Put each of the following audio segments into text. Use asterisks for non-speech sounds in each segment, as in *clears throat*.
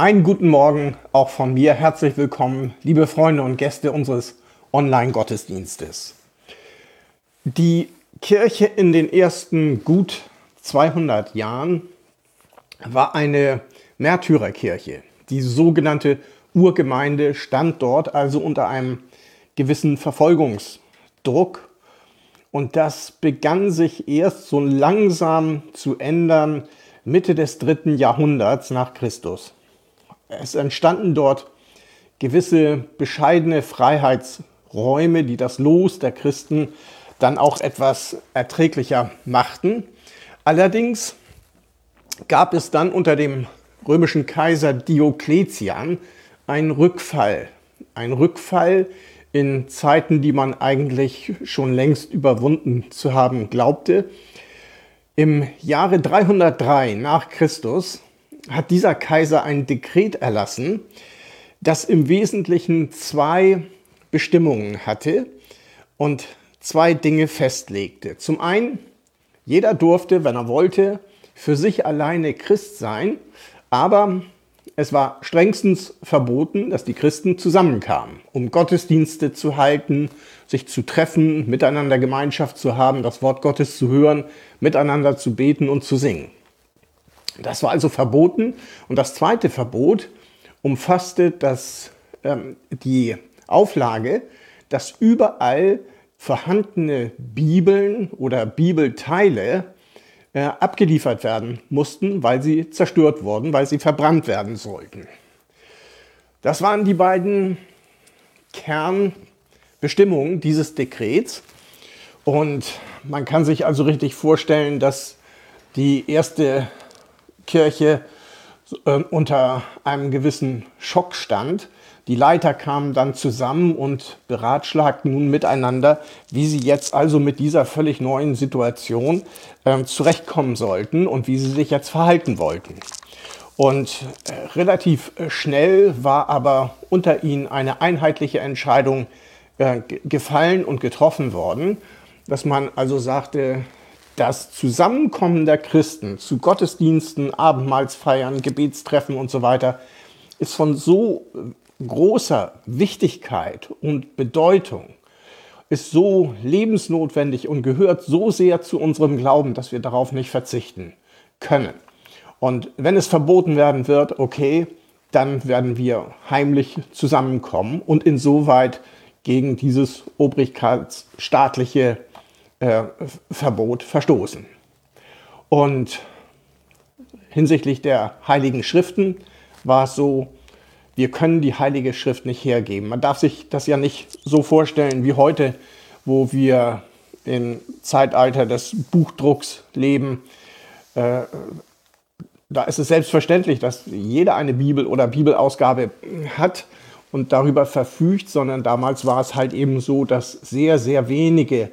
Einen guten Morgen auch von mir. Herzlich willkommen, liebe Freunde und Gäste unseres Online-Gottesdienstes. Die Kirche in den ersten gut 200 Jahren war eine Märtyrerkirche. Die sogenannte Urgemeinde stand dort also unter einem gewissen Verfolgungsdruck. Und das begann sich erst so langsam zu ändern Mitte des dritten Jahrhunderts nach Christus. Es entstanden dort gewisse bescheidene Freiheitsräume, die das Los der Christen dann auch etwas erträglicher machten. Allerdings gab es dann unter dem römischen Kaiser Diokletian einen Rückfall. Ein Rückfall in Zeiten, die man eigentlich schon längst überwunden zu haben glaubte. Im Jahre 303 nach Christus hat dieser Kaiser ein Dekret erlassen, das im Wesentlichen zwei Bestimmungen hatte und zwei Dinge festlegte. Zum einen, jeder durfte, wenn er wollte, für sich alleine Christ sein, aber es war strengstens verboten, dass die Christen zusammenkamen, um Gottesdienste zu halten, sich zu treffen, miteinander Gemeinschaft zu haben, das Wort Gottes zu hören, miteinander zu beten und zu singen. Das war also verboten. Und das zweite Verbot umfasste das, ähm, die Auflage, dass überall vorhandene Bibeln oder Bibelteile äh, abgeliefert werden mussten, weil sie zerstört wurden, weil sie verbrannt werden sollten. Das waren die beiden Kernbestimmungen dieses Dekrets. Und man kann sich also richtig vorstellen, dass die erste Kirche äh, unter einem gewissen Schock stand. Die Leiter kamen dann zusammen und beratschlagten nun miteinander, wie sie jetzt also mit dieser völlig neuen Situation äh, zurechtkommen sollten und wie sie sich jetzt verhalten wollten. Und äh, relativ schnell war aber unter ihnen eine einheitliche Entscheidung äh, gefallen und getroffen worden, dass man also sagte, das Zusammenkommen der Christen zu Gottesdiensten, Abendmahlsfeiern, Gebetstreffen und so weiter ist von so großer Wichtigkeit und Bedeutung, ist so lebensnotwendig und gehört so sehr zu unserem Glauben, dass wir darauf nicht verzichten können. Und wenn es verboten werden wird, okay, dann werden wir heimlich zusammenkommen und insoweit gegen dieses obrigkeitsstaatliche äh, Verbot verstoßen. Und hinsichtlich der heiligen Schriften war es so, wir können die heilige Schrift nicht hergeben. Man darf sich das ja nicht so vorstellen wie heute, wo wir im Zeitalter des Buchdrucks leben. Äh, da ist es selbstverständlich, dass jeder eine Bibel oder Bibelausgabe hat und darüber verfügt, sondern damals war es halt eben so, dass sehr, sehr wenige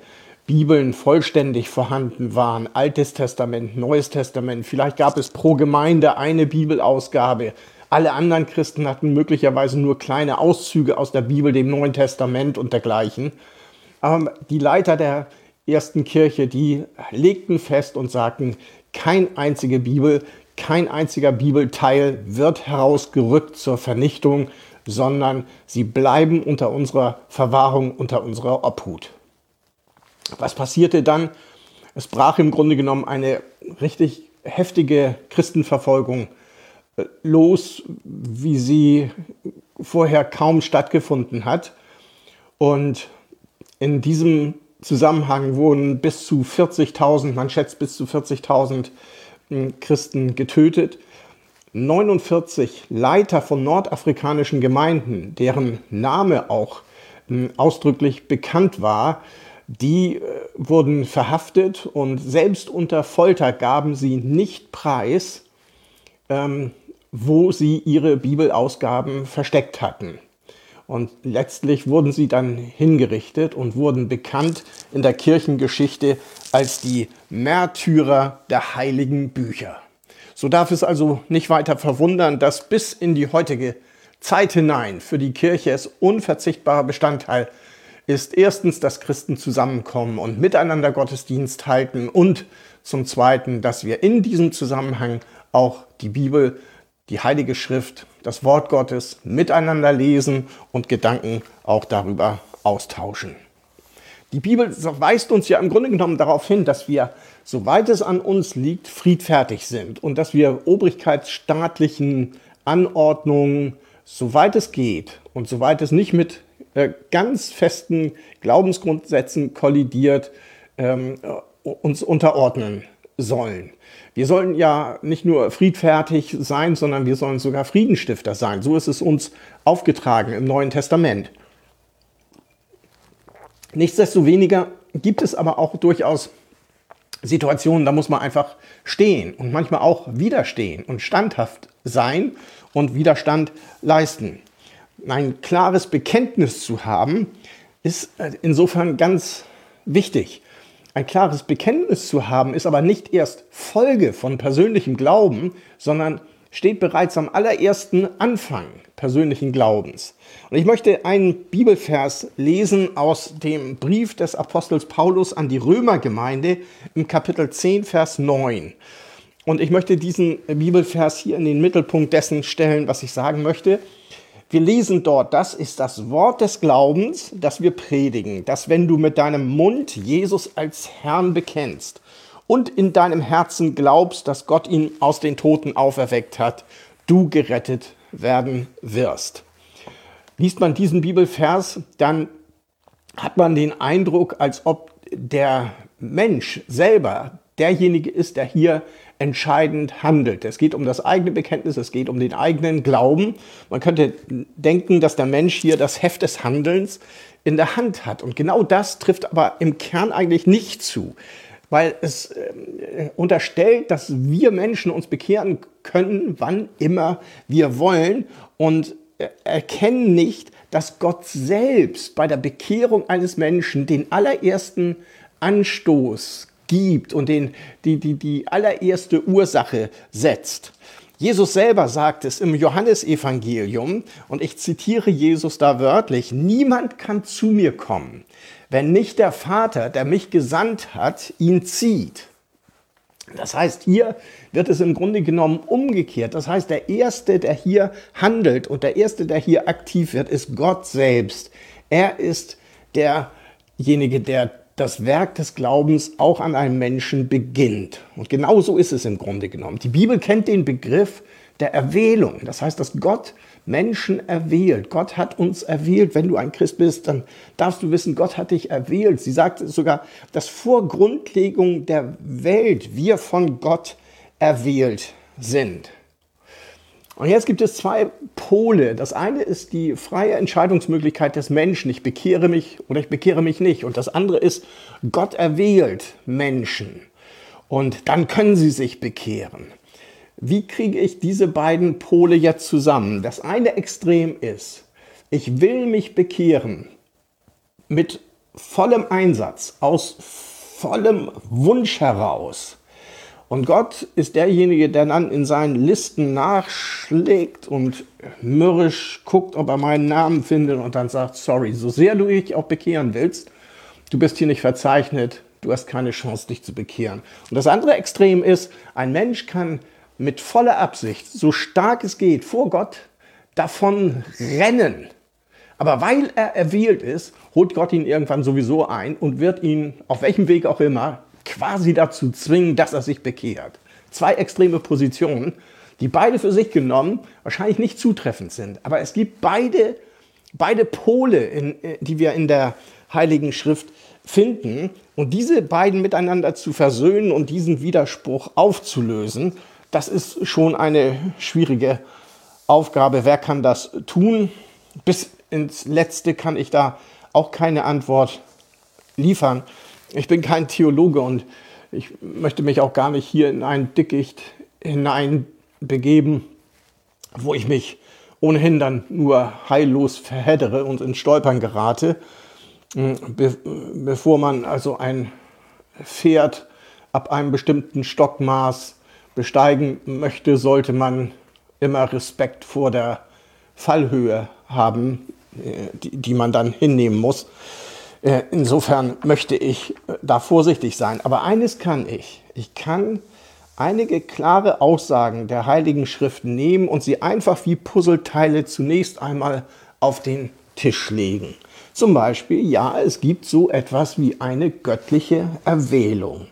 Bibeln vollständig vorhanden waren. Altes Testament, Neues Testament. Vielleicht gab es pro Gemeinde eine Bibelausgabe. Alle anderen Christen hatten möglicherweise nur kleine Auszüge aus der Bibel, dem Neuen Testament und dergleichen. Aber die Leiter der ersten Kirche, die legten fest und sagten, kein einzige Bibel, kein einziger Bibelteil wird herausgerückt zur Vernichtung, sondern sie bleiben unter unserer Verwahrung, unter unserer Obhut. Was passierte dann? Es brach im Grunde genommen eine richtig heftige Christenverfolgung äh, los, wie sie vorher kaum stattgefunden hat. Und in diesem Zusammenhang wurden bis zu 40.000, man schätzt bis zu 40.000 hm, Christen getötet. 49 Leiter von nordafrikanischen Gemeinden, deren Name auch hm, ausdrücklich bekannt war, die äh, wurden verhaftet und selbst unter Folter gaben sie nicht preis, ähm, wo sie ihre Bibelausgaben versteckt hatten. Und letztlich wurden sie dann hingerichtet und wurden bekannt in der Kirchengeschichte als die Märtyrer der heiligen Bücher. So darf es also nicht weiter verwundern, dass bis in die heutige Zeit hinein für die Kirche es unverzichtbarer Bestandteil ist, ist erstens, dass Christen zusammenkommen und miteinander Gottesdienst halten und zum Zweiten, dass wir in diesem Zusammenhang auch die Bibel die Heilige Schrift, das Wort Gottes miteinander lesen und Gedanken auch darüber austauschen. Die Bibel weist uns ja im Grunde genommen darauf hin, dass wir, soweit es an uns liegt, friedfertig sind und dass wir obrigkeitsstaatlichen Anordnungen, soweit es geht und soweit es nicht mit äh, ganz festen Glaubensgrundsätzen kollidiert, ähm, uns unterordnen sollen. Wir sollen ja nicht nur friedfertig sein, sondern wir sollen sogar Friedenstifter sein. So ist es uns aufgetragen im Neuen Testament. Nichtsdestoweniger gibt es aber auch durchaus Situationen, da muss man einfach stehen und manchmal auch widerstehen und standhaft sein und Widerstand leisten. Ein klares Bekenntnis zu haben, ist insofern ganz wichtig. Ein klares Bekenntnis zu haben, ist aber nicht erst Folge von persönlichem Glauben, sondern steht bereits am allerersten Anfang persönlichen Glaubens. Und ich möchte einen Bibelvers lesen aus dem Brief des Apostels Paulus an die Römergemeinde im Kapitel 10, Vers 9. Und ich möchte diesen Bibelvers hier in den Mittelpunkt dessen stellen, was ich sagen möchte. Wir lesen dort, das ist das Wort des Glaubens, das wir predigen, dass wenn du mit deinem Mund Jesus als Herrn bekennst und in deinem Herzen glaubst, dass Gott ihn aus den Toten auferweckt hat, du gerettet werden wirst. Liest man diesen Bibelvers, dann hat man den Eindruck, als ob der Mensch selber derjenige ist, der hier entscheidend handelt. Es geht um das eigene Bekenntnis, es geht um den eigenen Glauben. Man könnte denken, dass der Mensch hier das Heft des Handelns in der Hand hat. Und genau das trifft aber im Kern eigentlich nicht zu, weil es äh, unterstellt, dass wir Menschen uns bekehren können, wann immer wir wollen und äh, erkennen nicht, dass Gott selbst bei der Bekehrung eines Menschen den allerersten Anstoß gibt und den, die, die, die allererste Ursache setzt. Jesus selber sagt es im Johannesevangelium, und ich zitiere Jesus da wörtlich, niemand kann zu mir kommen, wenn nicht der Vater, der mich gesandt hat, ihn zieht. Das heißt, hier wird es im Grunde genommen umgekehrt. Das heißt, der Erste, der hier handelt und der Erste, der hier aktiv wird, ist Gott selbst. Er ist derjenige, der das Werk des Glaubens auch an einem Menschen beginnt. Und genau so ist es im Grunde genommen. Die Bibel kennt den Begriff der Erwählung. Das heißt, dass Gott Menschen erwählt. Gott hat uns erwählt. Wenn du ein Christ bist, dann darfst du wissen, Gott hat dich erwählt. Sie sagt sogar, dass vor Grundlegung der Welt wir von Gott erwählt sind. Und jetzt gibt es zwei Pole. Das eine ist die freie Entscheidungsmöglichkeit des Menschen. Ich bekehre mich oder ich bekehre mich nicht. Und das andere ist, Gott erwählt Menschen. Und dann können sie sich bekehren. Wie kriege ich diese beiden Pole jetzt zusammen? Das eine Extrem ist, ich will mich bekehren mit vollem Einsatz, aus vollem Wunsch heraus. Und Gott ist derjenige, der dann in seinen Listen nachschlägt und mürrisch guckt, ob er meinen Namen findet und dann sagt, sorry, so sehr du dich auch bekehren willst, du bist hier nicht verzeichnet, du hast keine Chance, dich zu bekehren. Und das andere Extrem ist, ein Mensch kann mit voller Absicht, so stark es geht, vor Gott davon rennen. Aber weil er erwählt ist, holt Gott ihn irgendwann sowieso ein und wird ihn, auf welchem Weg auch immer, quasi dazu zwingen, dass er sich bekehrt. Zwei extreme Positionen, die beide für sich genommen wahrscheinlich nicht zutreffend sind. Aber es gibt beide, beide Pole, in, äh, die wir in der Heiligen Schrift finden. Und diese beiden miteinander zu versöhnen und diesen Widerspruch aufzulösen, das ist schon eine schwierige Aufgabe. Wer kann das tun? Bis ins Letzte kann ich da auch keine Antwort liefern. Ich bin kein Theologe und ich möchte mich auch gar nicht hier in ein Dickicht hineinbegeben, wo ich mich ohnehin dann nur heillos verheddere und ins Stolpern gerate. Be bevor man also ein Pferd ab einem bestimmten Stockmaß besteigen möchte, sollte man immer Respekt vor der Fallhöhe haben, äh, die, die man dann hinnehmen muss. Äh, insofern möchte ich äh, da vorsichtig sein. Aber eines kann ich. Ich kann einige klare Aussagen der Heiligen Schrift nehmen und sie einfach wie Puzzleteile zunächst einmal auf den Tisch legen. Zum Beispiel, ja, es gibt so etwas wie eine göttliche Erwählung.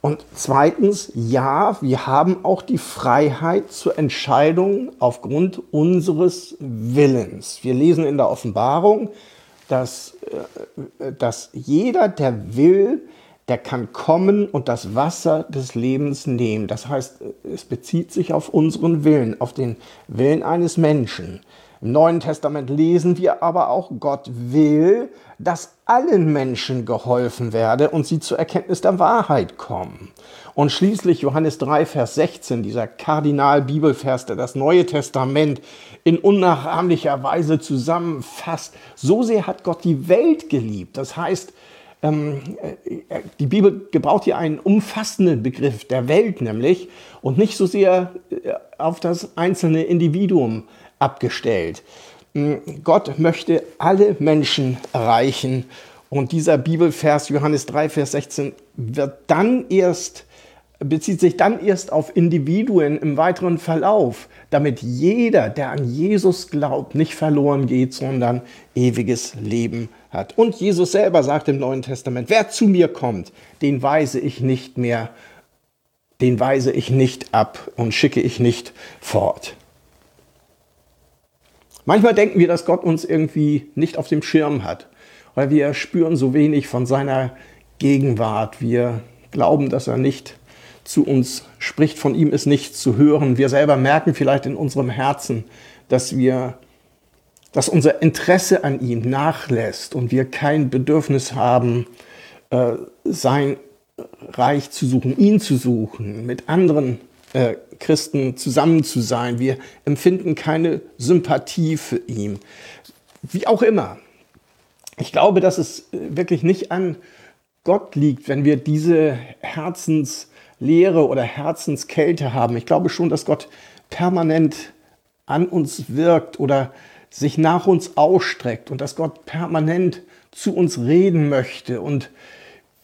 Und zweitens, ja, wir haben auch die Freiheit zur Entscheidung aufgrund unseres Willens. Wir lesen in der Offenbarung, dass, äh, dass jeder, der will, der kann kommen und das Wasser des Lebens nehmen. Das heißt, es bezieht sich auf unseren Willen, auf den Willen eines Menschen. Im Neuen Testament lesen wir aber auch, Gott will, dass allen Menschen geholfen werde und sie zur Erkenntnis der Wahrheit kommen. Und schließlich Johannes 3, Vers 16, dieser Kardinal-Bibelvers, der das Neue Testament in unnachahmlicher Weise zusammenfasst. So sehr hat Gott die Welt geliebt. Das heißt, ähm, äh, die Bibel gebraucht hier einen umfassenden Begriff der Welt nämlich und nicht so sehr äh, auf das einzelne Individuum abgestellt. Hm, Gott möchte alle Menschen erreichen und dieser Bibelvers Johannes 3, Vers 16 wird dann erst bezieht sich dann erst auf Individuen im weiteren Verlauf, damit jeder, der an Jesus glaubt, nicht verloren geht, sondern ewiges Leben hat. Und Jesus selber sagt im Neuen Testament, wer zu mir kommt, den weise ich nicht mehr, den weise ich nicht ab und schicke ich nicht fort. Manchmal denken wir, dass Gott uns irgendwie nicht auf dem Schirm hat, weil wir spüren so wenig von seiner Gegenwart. Wir glauben, dass er nicht zu uns spricht, von ihm ist nichts zu hören. Wir selber merken vielleicht in unserem Herzen, dass wir dass unser Interesse an ihm nachlässt und wir kein Bedürfnis haben, äh, sein Reich zu suchen, ihn zu suchen, mit anderen äh, Christen zusammen zu sein. Wir empfinden keine Sympathie für ihn. Wie auch immer. Ich glaube, dass es wirklich nicht an Gott liegt, wenn wir diese Herzenslehre oder Herzenskälte haben. Ich glaube schon, dass Gott permanent an uns wirkt oder sich nach uns ausstreckt und dass Gott permanent zu uns reden möchte und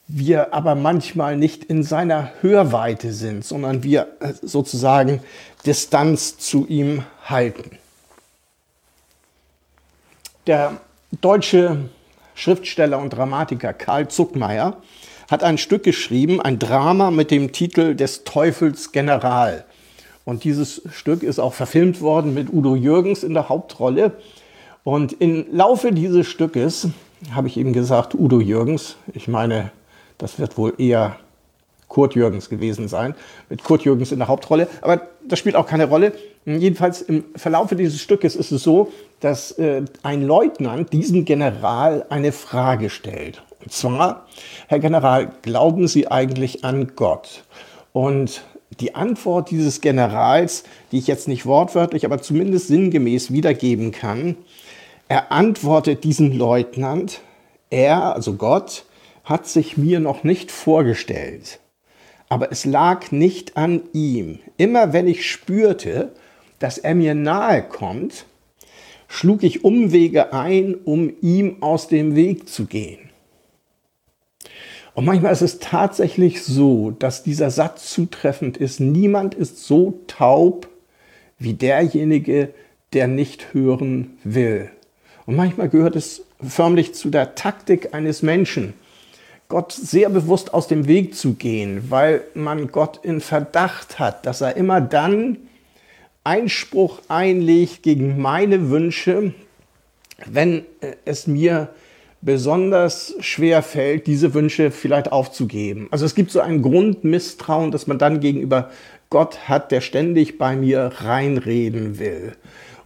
wir aber manchmal nicht in seiner Hörweite sind, sondern wir äh, sozusagen Distanz zu ihm halten. Der deutsche Schriftsteller und Dramatiker Karl Zuckmeier hat ein Stück geschrieben, ein Drama mit dem Titel des Teufels General. Und dieses Stück ist auch verfilmt worden mit Udo Jürgens in der Hauptrolle. Und im Laufe dieses Stückes habe ich eben gesagt, Udo Jürgens, ich meine, das wird wohl eher Kurt Jürgens gewesen sein, mit Kurt Jürgens in der Hauptrolle. Aber das spielt auch keine Rolle. Jedenfalls im Verlaufe dieses Stückes ist es so, dass äh, ein Leutnant diesem General eine Frage stellt. Und zwar, Herr General, glauben Sie eigentlich an Gott? Und die Antwort dieses Generals, die ich jetzt nicht wortwörtlich, aber zumindest sinngemäß wiedergeben kann, er antwortet diesem Leutnant, er, also Gott, hat sich mir noch nicht vorgestellt. Aber es lag nicht an ihm. Immer wenn ich spürte, dass er mir nahe kommt, schlug ich Umwege ein, um ihm aus dem Weg zu gehen. Und manchmal ist es tatsächlich so, dass dieser Satz zutreffend ist. Niemand ist so taub wie derjenige, der nicht hören will. Und manchmal gehört es förmlich zu der Taktik eines Menschen, Gott sehr bewusst aus dem Weg zu gehen, weil man Gott in Verdacht hat, dass er immer dann Einspruch einlegt gegen meine Wünsche, wenn es mir besonders schwer fällt, diese Wünsche vielleicht aufzugeben. Also es gibt so ein Grundmisstrauen, dass man dann gegenüber Gott hat, der ständig bei mir reinreden will.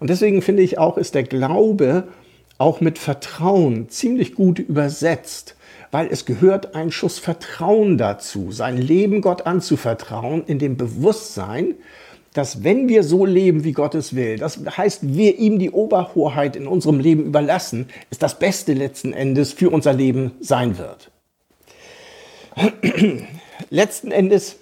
Und deswegen finde ich auch, ist der Glaube auch mit Vertrauen ziemlich gut übersetzt, weil es gehört ein Schuss Vertrauen dazu, sein Leben Gott anzuvertrauen, in dem Bewusstsein, dass wenn wir so leben, wie Gott es will, das heißt, wir ihm die Oberhoheit in unserem Leben überlassen, ist das Beste letzten Endes für unser Leben sein wird. *clears throat* letzten Endes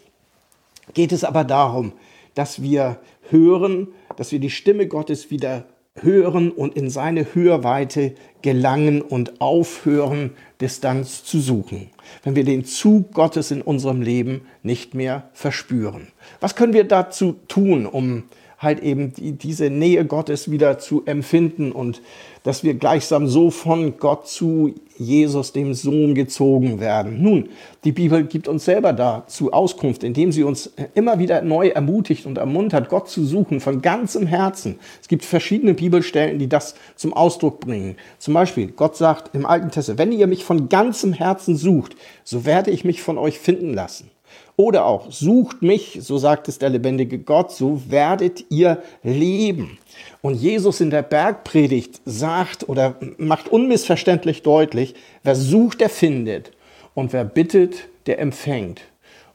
geht es aber darum, dass wir hören, dass wir die Stimme Gottes wieder hören und in seine Hörweite gelangen und aufhören, Distanz zu suchen. Wenn wir den Zug Gottes in unserem Leben nicht mehr verspüren. Was können wir dazu tun, um halt eben die, diese Nähe Gottes wieder zu empfinden und dass wir gleichsam so von Gott zu Jesus, dem Sohn, gezogen werden. Nun, die Bibel gibt uns selber dazu Auskunft, indem sie uns immer wieder neu ermutigt und ermuntert, Gott zu suchen von ganzem Herzen. Es gibt verschiedene Bibelstellen, die das zum Ausdruck bringen. Zum Beispiel, Gott sagt im Alten Testament, wenn ihr mich von ganzem Herzen sucht, so werde ich mich von euch finden lassen. Oder auch, sucht mich, so sagt es der lebendige Gott, so werdet ihr leben. Und Jesus in der Bergpredigt sagt oder macht unmissverständlich deutlich, wer sucht, der findet. Und wer bittet, der empfängt.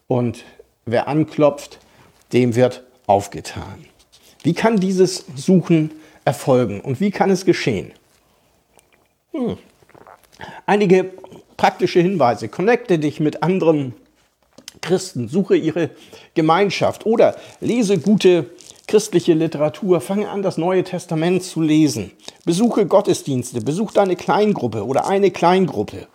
Und wer anklopft, dem wird aufgetan. Wie kann dieses Suchen erfolgen und wie kann es geschehen? Hm. Einige praktische Hinweise. Connecte dich mit anderen Christen, suche ihre Gemeinschaft oder lese gute christliche Literatur, fange an, das Neue Testament zu lesen. Besuche Gottesdienste, besuch deine Kleingruppe oder eine Kleingruppe.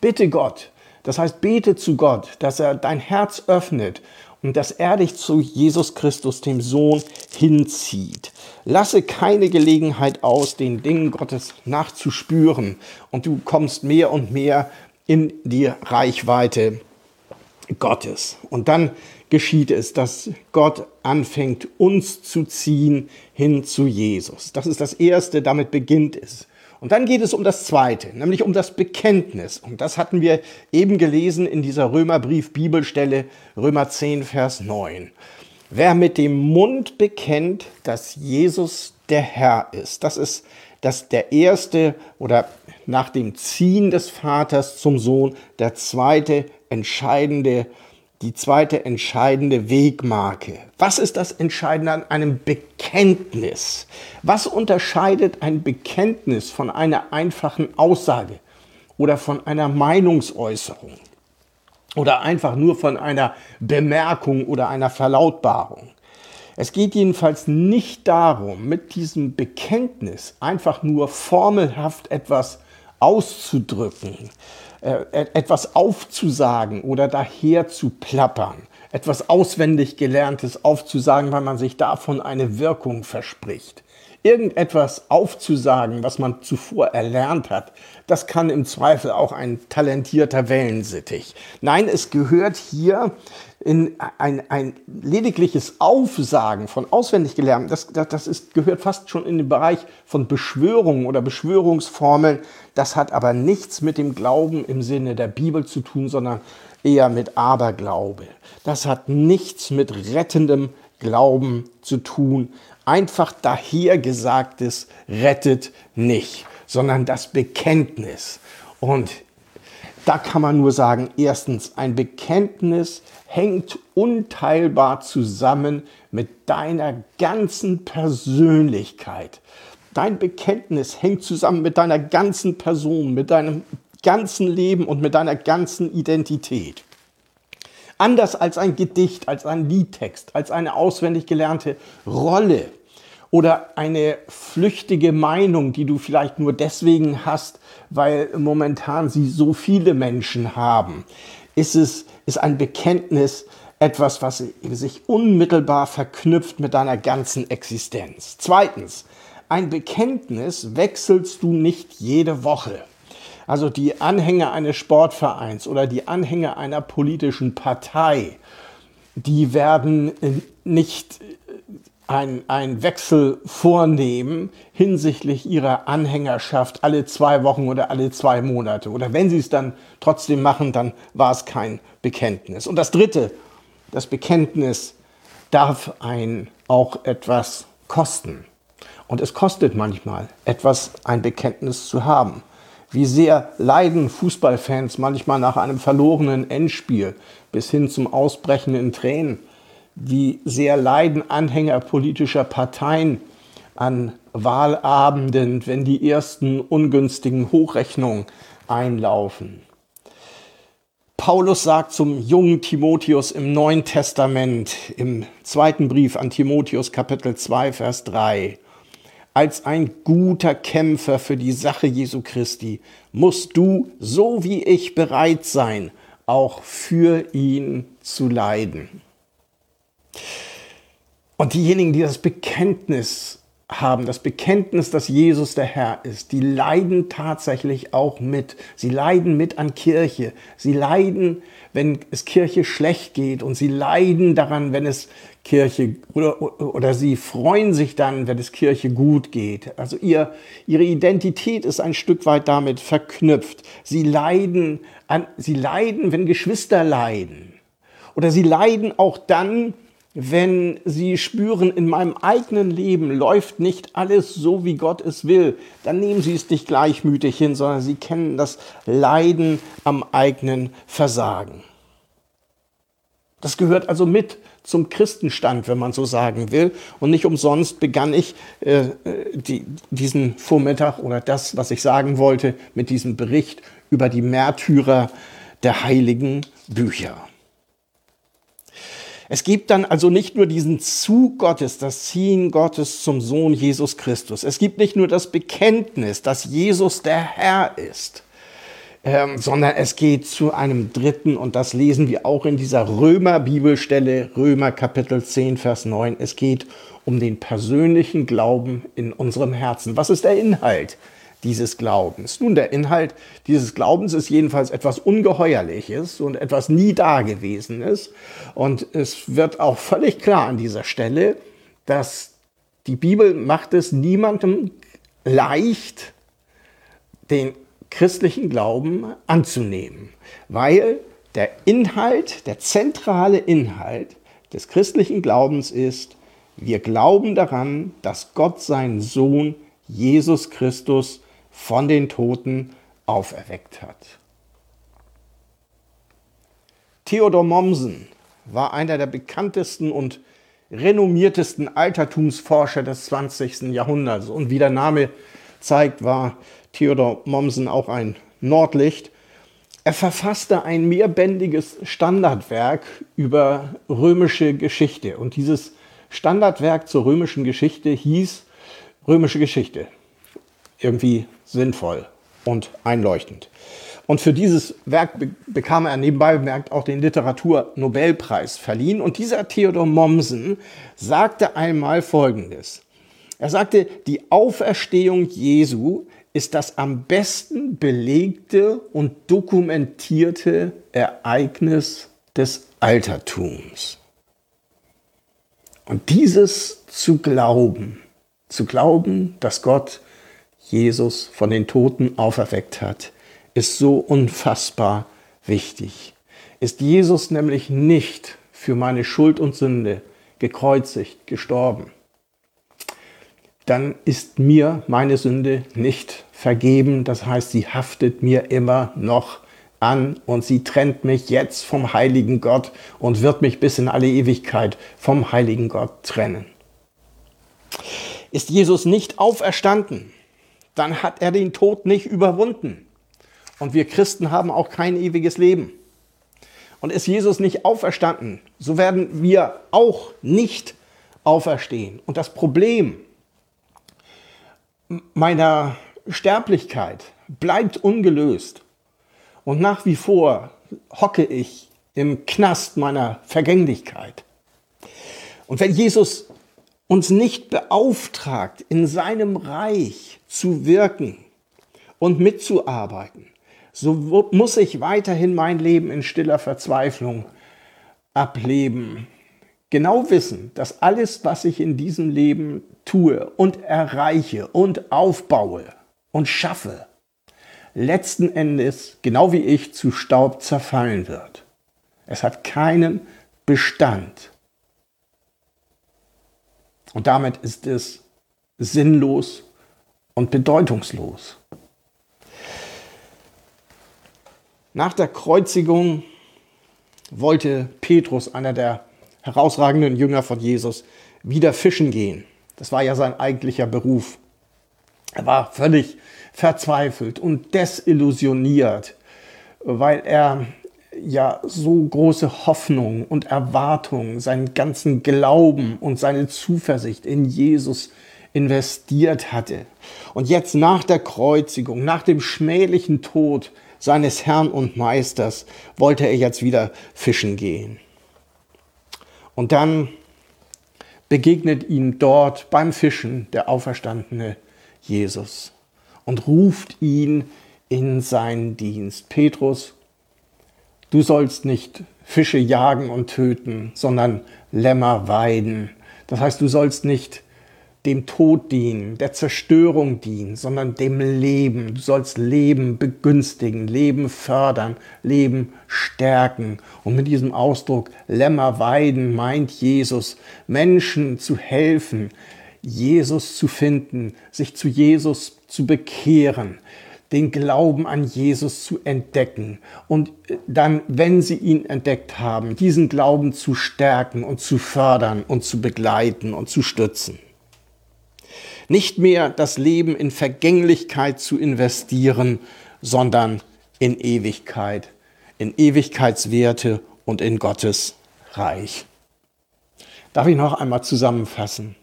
Bitte Gott, das heißt, bete zu Gott, dass er dein Herz öffnet und dass er dich zu Jesus Christus, dem Sohn, hinzieht. Lasse keine Gelegenheit aus, den Dingen Gottes nachzuspüren und du kommst mehr und mehr in die Reichweite Gottes. Und dann geschieht es, dass Gott anfängt, uns zu ziehen hin zu Jesus. Das ist das Erste, damit beginnt es. Und dann geht es um das Zweite, nämlich um das Bekenntnis. Und das hatten wir eben gelesen in dieser Römerbrief-Bibelstelle, Römer 10, Vers 9. Wer mit dem Mund bekennt, dass Jesus der Herr ist, das ist das der erste oder nach dem Ziehen des Vaters zum Sohn der zweite entscheidende, die zweite entscheidende Wegmarke. Was ist das Entscheidende an einem Bekenntnis? Was unterscheidet ein Bekenntnis von einer einfachen Aussage oder von einer Meinungsäußerung oder einfach nur von einer Bemerkung oder einer Verlautbarung? Es geht jedenfalls nicht darum, mit diesem Bekenntnis einfach nur formelhaft etwas auszudrücken, äh, etwas aufzusagen oder daher zu plappern, etwas auswendig Gelerntes aufzusagen, weil man sich davon eine Wirkung verspricht. Irgendetwas aufzusagen, was man zuvor erlernt hat, das kann im Zweifel auch ein talentierter Wellensittich. Nein, es gehört hier in ein, ein ledigliches Aufsagen von auswendig gelernt, das, das, das ist, gehört fast schon in den Bereich von Beschwörungen oder Beschwörungsformeln. Das hat aber nichts mit dem Glauben im Sinne der Bibel zu tun, sondern eher mit Aberglaube. Das hat nichts mit rettendem Glauben zu tun. Einfach dahergesagtes rettet nicht, sondern das Bekenntnis. Und da kann man nur sagen, erstens, ein Bekenntnis hängt unteilbar zusammen mit deiner ganzen Persönlichkeit. Dein Bekenntnis hängt zusammen mit deiner ganzen Person, mit deinem ganzen Leben und mit deiner ganzen Identität. Anders als ein Gedicht, als ein Liedtext, als eine auswendig gelernte Rolle oder eine flüchtige Meinung, die du vielleicht nur deswegen hast, weil momentan sie so viele Menschen haben, ist es ist ein Bekenntnis etwas, was sich unmittelbar verknüpft mit deiner ganzen Existenz. Zweitens, ein Bekenntnis wechselst du nicht jede Woche. Also die Anhänger eines Sportvereins oder die Anhänger einer politischen Partei, die werden nicht ein, Wechsel vornehmen hinsichtlich ihrer Anhängerschaft alle zwei Wochen oder alle zwei Monate. Oder wenn sie es dann trotzdem machen, dann war es kein Bekenntnis. Und das Dritte, das Bekenntnis darf ein auch etwas kosten. Und es kostet manchmal etwas, ein Bekenntnis zu haben. Wie sehr leiden Fußballfans manchmal nach einem verlorenen Endspiel bis hin zum Ausbrechen in Tränen wie sehr leiden Anhänger politischer Parteien an Wahlabenden, wenn die ersten ungünstigen Hochrechnungen einlaufen. Paulus sagt zum jungen Timotheus im Neuen Testament, im zweiten Brief an Timotheus Kapitel 2, Vers 3, als ein guter Kämpfer für die Sache Jesu Christi musst du, so wie ich, bereit sein, auch für ihn zu leiden. Und diejenigen, die das Bekenntnis haben, das Bekenntnis, dass Jesus der Herr ist, die leiden tatsächlich auch mit. Sie leiden mit an Kirche. Sie leiden, wenn es Kirche schlecht geht und sie leiden daran, wenn es Kirche oder, oder sie freuen sich dann, wenn es Kirche gut geht. Also ihr, ihre Identität ist ein Stück weit damit verknüpft. Sie leiden, an, sie leiden, wenn Geschwister leiden. Oder sie leiden auch dann, wenn sie spüren, in meinem eigenen Leben läuft nicht alles so, wie Gott es will, dann nehmen sie es nicht gleichmütig hin, sondern sie kennen das Leiden am eigenen Versagen. Das gehört also mit zum Christenstand, wenn man so sagen will. Und nicht umsonst begann ich äh, die, diesen Vormittag oder das, was ich sagen wollte, mit diesem Bericht über die Märtyrer der heiligen Bücher. Es gibt dann also nicht nur diesen Zug Gottes, das Ziehen Gottes zum Sohn Jesus Christus. Es gibt nicht nur das Bekenntnis, dass Jesus der Herr ist, ähm, sondern es geht zu einem dritten, und das lesen wir auch in dieser Römer-Bibelstelle, Römer Kapitel 10, Vers 9. Es geht um den persönlichen Glauben in unserem Herzen. Was ist der Inhalt dieses Glaubens. Nun, der Inhalt dieses Glaubens ist jedenfalls etwas Ungeheuerliches und etwas nie Dagewesenes. Und es wird auch völlig klar an dieser Stelle, dass die Bibel macht es niemandem leicht, den christlichen Glauben anzunehmen, weil der Inhalt, der zentrale Inhalt des christlichen Glaubens ist, wir glauben daran, dass Gott seinen Sohn Jesus Christus von den Toten auferweckt hat. Theodor Mommsen war einer der bekanntesten und renommiertesten Altertumsforscher des 20. Jahrhunderts. Und wie der Name zeigt, war Theodor Mommsen auch ein Nordlicht. Er verfasste ein mehrbändiges Standardwerk über römische Geschichte. Und dieses Standardwerk zur römischen Geschichte hieß Römische Geschichte. Irgendwie sinnvoll und einleuchtend. Und für dieses Werk be bekam er nebenbei bemerkt auch den Literaturnobelpreis verliehen. Und dieser Theodor Mommsen sagte einmal Folgendes. Er sagte, die Auferstehung Jesu ist das am besten belegte und dokumentierte Ereignis des Altertums. Und dieses zu glauben, zu glauben, dass Gott Jesus von den Toten auferweckt hat, ist so unfassbar wichtig. Ist Jesus nämlich nicht für meine Schuld und Sünde gekreuzigt, gestorben, dann ist mir meine Sünde nicht vergeben. Das heißt, sie haftet mir immer noch an und sie trennt mich jetzt vom heiligen Gott und wird mich bis in alle Ewigkeit vom heiligen Gott trennen. Ist Jesus nicht auferstanden, dann hat er den Tod nicht überwunden. Und wir Christen haben auch kein ewiges Leben. Und ist Jesus nicht auferstanden, so werden wir auch nicht auferstehen. Und das Problem meiner Sterblichkeit bleibt ungelöst. Und nach wie vor hocke ich im Knast meiner Vergänglichkeit. Und wenn Jesus uns nicht beauftragt, in seinem Reich zu wirken und mitzuarbeiten, so muss ich weiterhin mein Leben in stiller Verzweiflung ableben. Genau wissen, dass alles, was ich in diesem Leben tue und erreiche und aufbaue und schaffe, letzten Endes, genau wie ich, zu Staub zerfallen wird. Es hat keinen Bestand. Und damit ist es sinnlos und bedeutungslos. Nach der Kreuzigung wollte Petrus, einer der herausragenden Jünger von Jesus, wieder fischen gehen. Das war ja sein eigentlicher Beruf. Er war völlig verzweifelt und desillusioniert, weil er ja so große Hoffnung und Erwartung, seinen ganzen Glauben und seine Zuversicht in Jesus investiert hatte. Und jetzt nach der Kreuzigung, nach dem schmählichen Tod seines Herrn und Meisters, wollte er jetzt wieder fischen gehen. Und dann begegnet ihm dort beim Fischen der auferstandene Jesus und ruft ihn in seinen Dienst. Petrus, du sollst nicht Fische jagen und töten, sondern Lämmer weiden. Das heißt, du sollst nicht dem Tod dienen, der Zerstörung dienen, sondern dem Leben. Du sollst Leben begünstigen, Leben fördern, Leben stärken. Und mit diesem Ausdruck Lämmer weiden meint Jesus, Menschen zu helfen, Jesus zu finden, sich zu Jesus zu bekehren, den Glauben an Jesus zu entdecken und dann, wenn sie ihn entdeckt haben, diesen Glauben zu stärken und zu fördern und zu begleiten und zu stützen. Nicht mehr das Leben in Vergänglichkeit zu investieren, sondern in Ewigkeit, in Ewigkeitswerte und in Gottes Reich. Darf ich noch einmal zusammenfassen?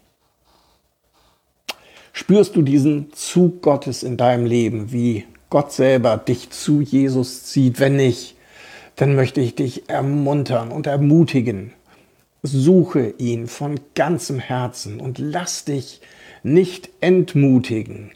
Spürst du diesen Zug Gottes in deinem Leben, wie Gott selber dich zu Jesus zieht? Wenn nicht, dann möchte ich dich ermuntern und ermutigen. Suche ihn von ganzem Herzen und lass dich nicht entmutigen.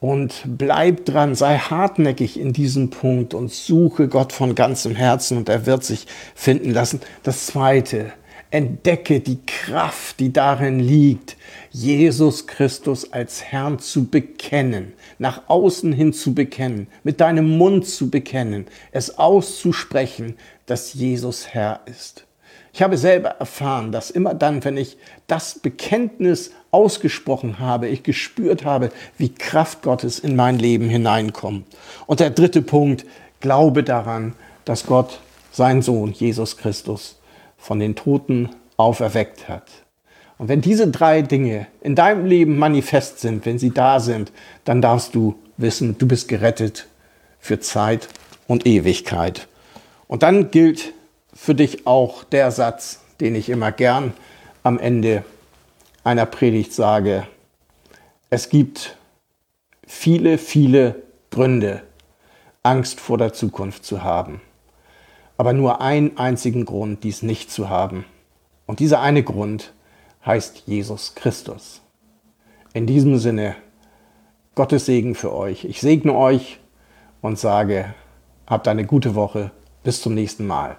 Und bleib dran, sei hartnäckig in diesem Punkt und suche Gott von ganzem Herzen und er wird sich finden lassen. Das Zweite, entdecke die Kraft, die darin liegt, Jesus Christus als Herrn zu bekennen, nach außen hin zu bekennen, mit deinem Mund zu bekennen, es auszusprechen, dass Jesus Herr ist. Ich habe selber erfahren, dass immer dann, wenn ich das Bekenntnis ausgesprochen habe, ich gespürt habe, wie Kraft Gottes in mein Leben hineinkommt. Und der dritte Punkt, glaube daran, dass Gott seinen Sohn Jesus Christus von den Toten auferweckt hat. Und wenn diese drei Dinge in deinem Leben manifest sind, wenn sie da sind, dann darfst du wissen, du bist gerettet für Zeit und Ewigkeit. Und dann gilt für dich auch der Satz, den ich immer gern am Ende einer Predigt sage. Es gibt viele, viele Gründe, Angst vor der Zukunft zu haben. Aber nur einen einzigen Grund, dies nicht zu haben. Und dieser eine Grund heißt Jesus Christus. In diesem Sinne, Gottes Segen für euch. Ich segne euch und sage, habt eine gute Woche. Bis zum nächsten Mal.